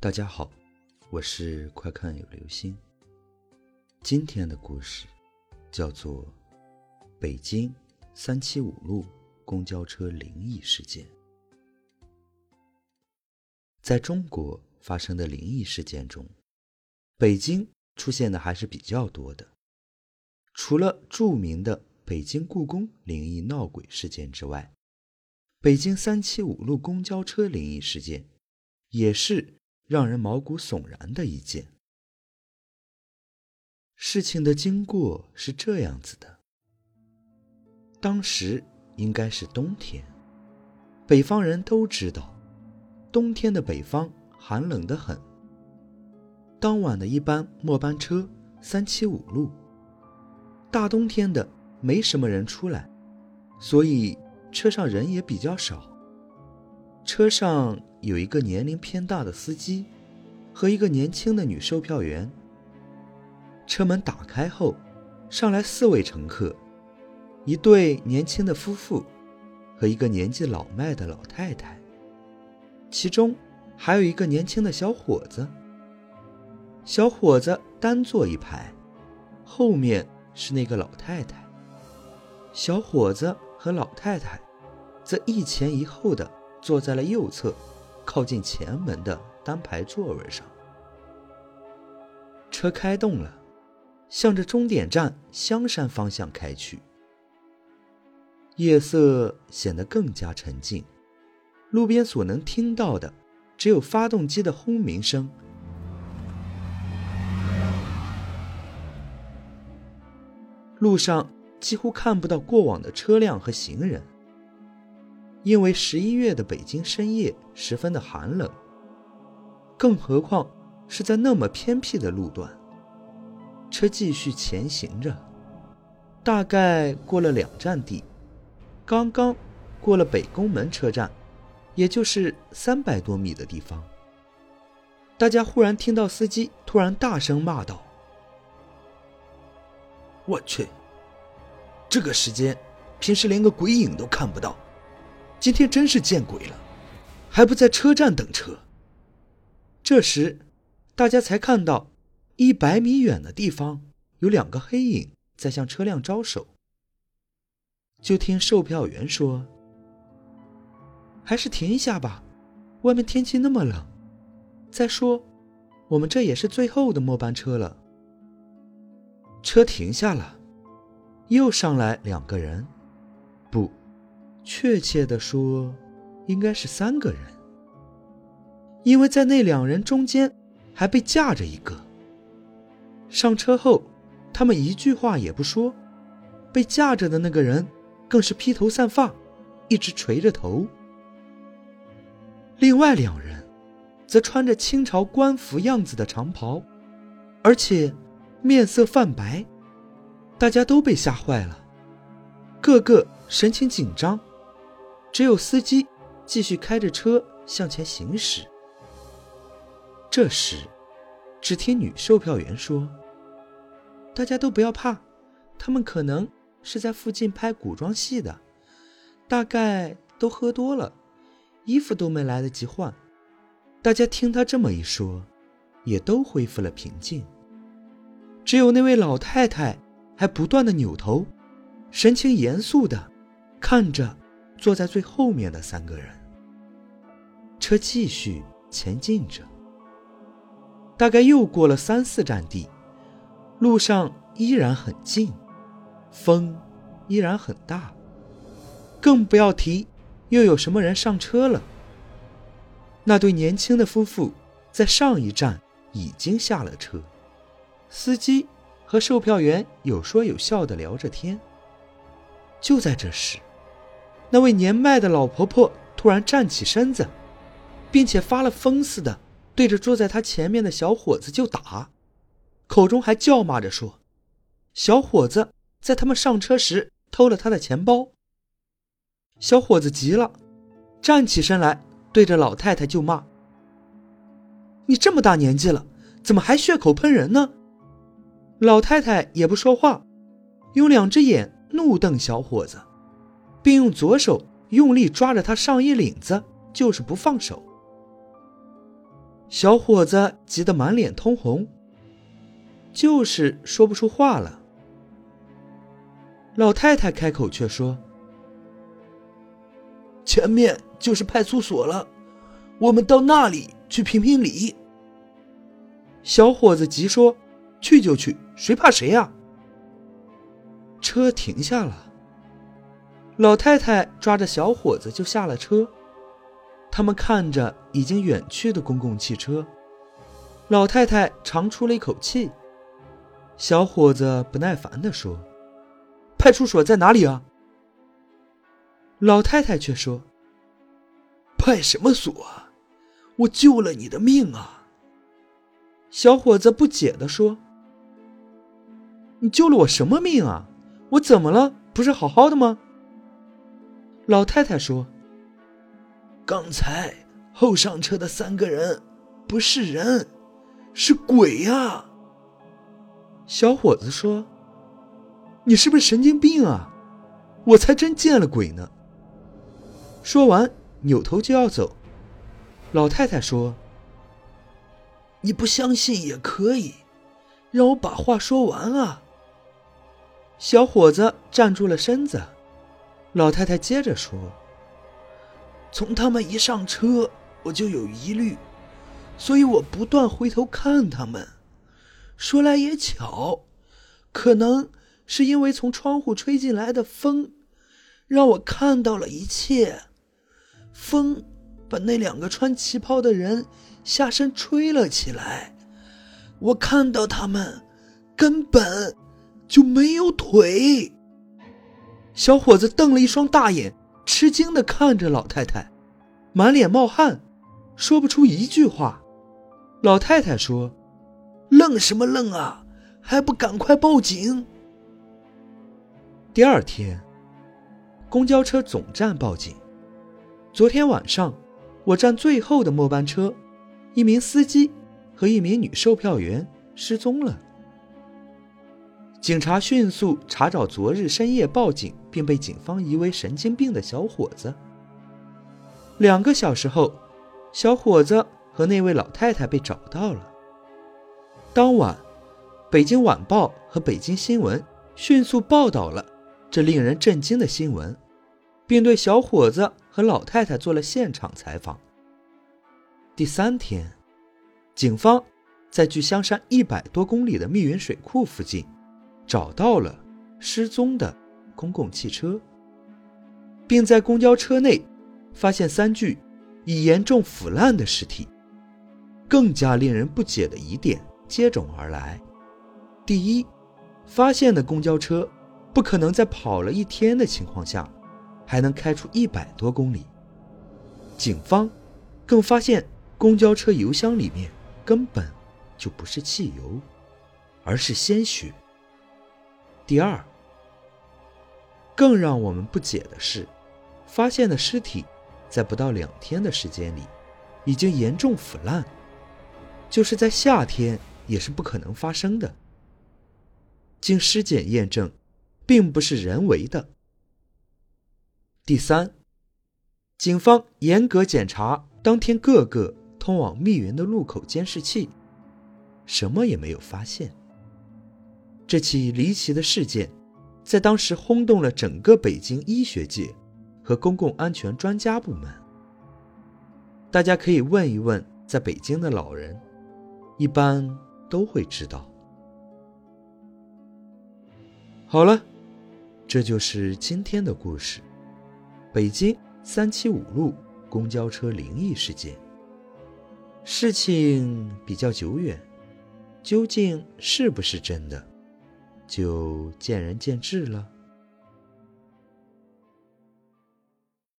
大家好，我是快看有流星。今天的故事叫做《北京三七五路公交车灵异事件》。在中国发生的灵异事件中，北京出现的还是比较多的。除了著名的北京故宫灵异闹鬼事件之外，北京三七五路公交车灵异事件也是让人毛骨悚然的一件。事情的经过是这样子的：当时应该是冬天，北方人都知道，冬天的北方寒冷得很。当晚的一班末班车三七五路，大冬天的没什么人出来，所以。车上人也比较少。车上有一个年龄偏大的司机，和一个年轻的女售票员。车门打开后，上来四位乘客，一对年轻的夫妇，和一个年纪老迈的老太太。其中还有一个年轻的小伙子。小伙子单坐一排，后面是那个老太太。小伙子。和老太太则一前一后的坐在了右侧，靠近前门的单排座位上。车开动了，向着终点站香山方向开去。夜色显得更加沉静，路边所能听到的只有发动机的轰鸣声。路上。几乎看不到过往的车辆和行人，因为十一月的北京深夜十分的寒冷，更何况是在那么偏僻的路段。车继续前行着，大概过了两站地，刚刚过了北宫门车站，也就是三百多米的地方，大家忽然听到司机突然大声骂道：“我去！”这个时间，平时连个鬼影都看不到，今天真是见鬼了，还不在车站等车。这时，大家才看到一百米远的地方有两个黑影在向车辆招手。就听售票员说：“还是停一下吧，外面天气那么冷。再说，我们这也是最后的末班车了。”车停下了。又上来两个人，不，确切的说，应该是三个人，因为在那两人中间还被架着一个。上车后，他们一句话也不说，被架着的那个人更是披头散发，一直垂着头。另外两人，则穿着清朝官服样子的长袍，而且面色泛白。大家都被吓坏了，个个神情紧张，只有司机继续开着车向前行驶。这时，只听女售票员说：“大家都不要怕，他们可能是在附近拍古装戏的，大概都喝多了，衣服都没来得及换。”大家听他这么一说，也都恢复了平静，只有那位老太太。还不断的扭头，神情严肃的看着坐在最后面的三个人。车继续前进着，大概又过了三四站地，路上依然很静，风依然很大，更不要提又有什么人上车了。那对年轻的夫妇在上一站已经下了车，司机。和售票员有说有笑的聊着天。就在这时，那位年迈的老婆婆突然站起身子，并且发了疯似的对着坐在她前面的小伙子就打，口中还叫骂着说：“小伙子在他们上车时偷了他的钱包。”小伙子急了，站起身来对着老太太就骂：“你这么大年纪了，怎么还血口喷人呢？”老太太也不说话，用两只眼怒瞪小伙子，并用左手用力抓着他上衣领子，就是不放手。小伙子急得满脸通红，就是说不出话了。老太太开口却说：“前面就是派出所了，我们到那里去评评理。”小伙子急说：“去就去，谁怕谁呀！”车停下了，老太太抓着小伙子就下了车。他们看着已经远去的公共汽车，老太太长出了一口气。小伙子不耐烦地说：“派出所在哪里啊？”老太太却说：“派什么所啊？我救了你的命啊！”小伙子不解地说：“你救了我什么命啊？我怎么了？不是好好的吗？”老太太说。刚才后上车的三个人不是人，是鬼呀！小伙子说：“你是不是神经病啊？我才真见了鬼呢！”说完，扭头就要走。老太太说：“你不相信也可以，让我把话说完啊！”小伙子站住了身子。老太太接着说。从他们一上车，我就有疑虑，所以我不断回头看他们。说来也巧，可能是因为从窗户吹进来的风，让我看到了一切。风把那两个穿旗袍的人下身吹了起来，我看到他们根本就没有腿。小伙子瞪了一双大眼。吃惊的看着老太太，满脸冒汗，说不出一句话。老太太说：“愣什么愣啊，还不赶快报警！”第二天，公交车总站报警。昨天晚上，我站最后的末班车，一名司机和一名女售票员失踪了。警察迅速查找昨日深夜报警并被警方疑为神经病的小伙子。两个小时后，小伙子和那位老太太被找到了。当晚，《北京晚报》和《北京新闻》迅速报道了这令人震惊的新闻，并对小伙子和老太太做了现场采访。第三天，警方在距香山一百多公里的密云水库附近。找到了失踪的公共汽车，并在公交车内发现三具已严重腐烂的尸体。更加令人不解的疑点接踵而来：第一，发现的公交车不可能在跑了一天的情况下还能开出一百多公里。警方更发现公交车油箱里面根本就不是汽油，而是鲜血。第二，更让我们不解的是，发现的尸体在不到两天的时间里，已经严重腐烂，就是在夏天也是不可能发生的。经尸检验证，并不是人为的。第三，警方严格检查当天各个通往密云的路口监视器，什么也没有发现。这起离奇的事件，在当时轰动了整个北京医学界和公共安全专家部门。大家可以问一问在北京的老人，一般都会知道。好了，这就是今天的故事——北京三七五路公交车灵异事件。事情比较久远，究竟是不是真的？就见仁见智了。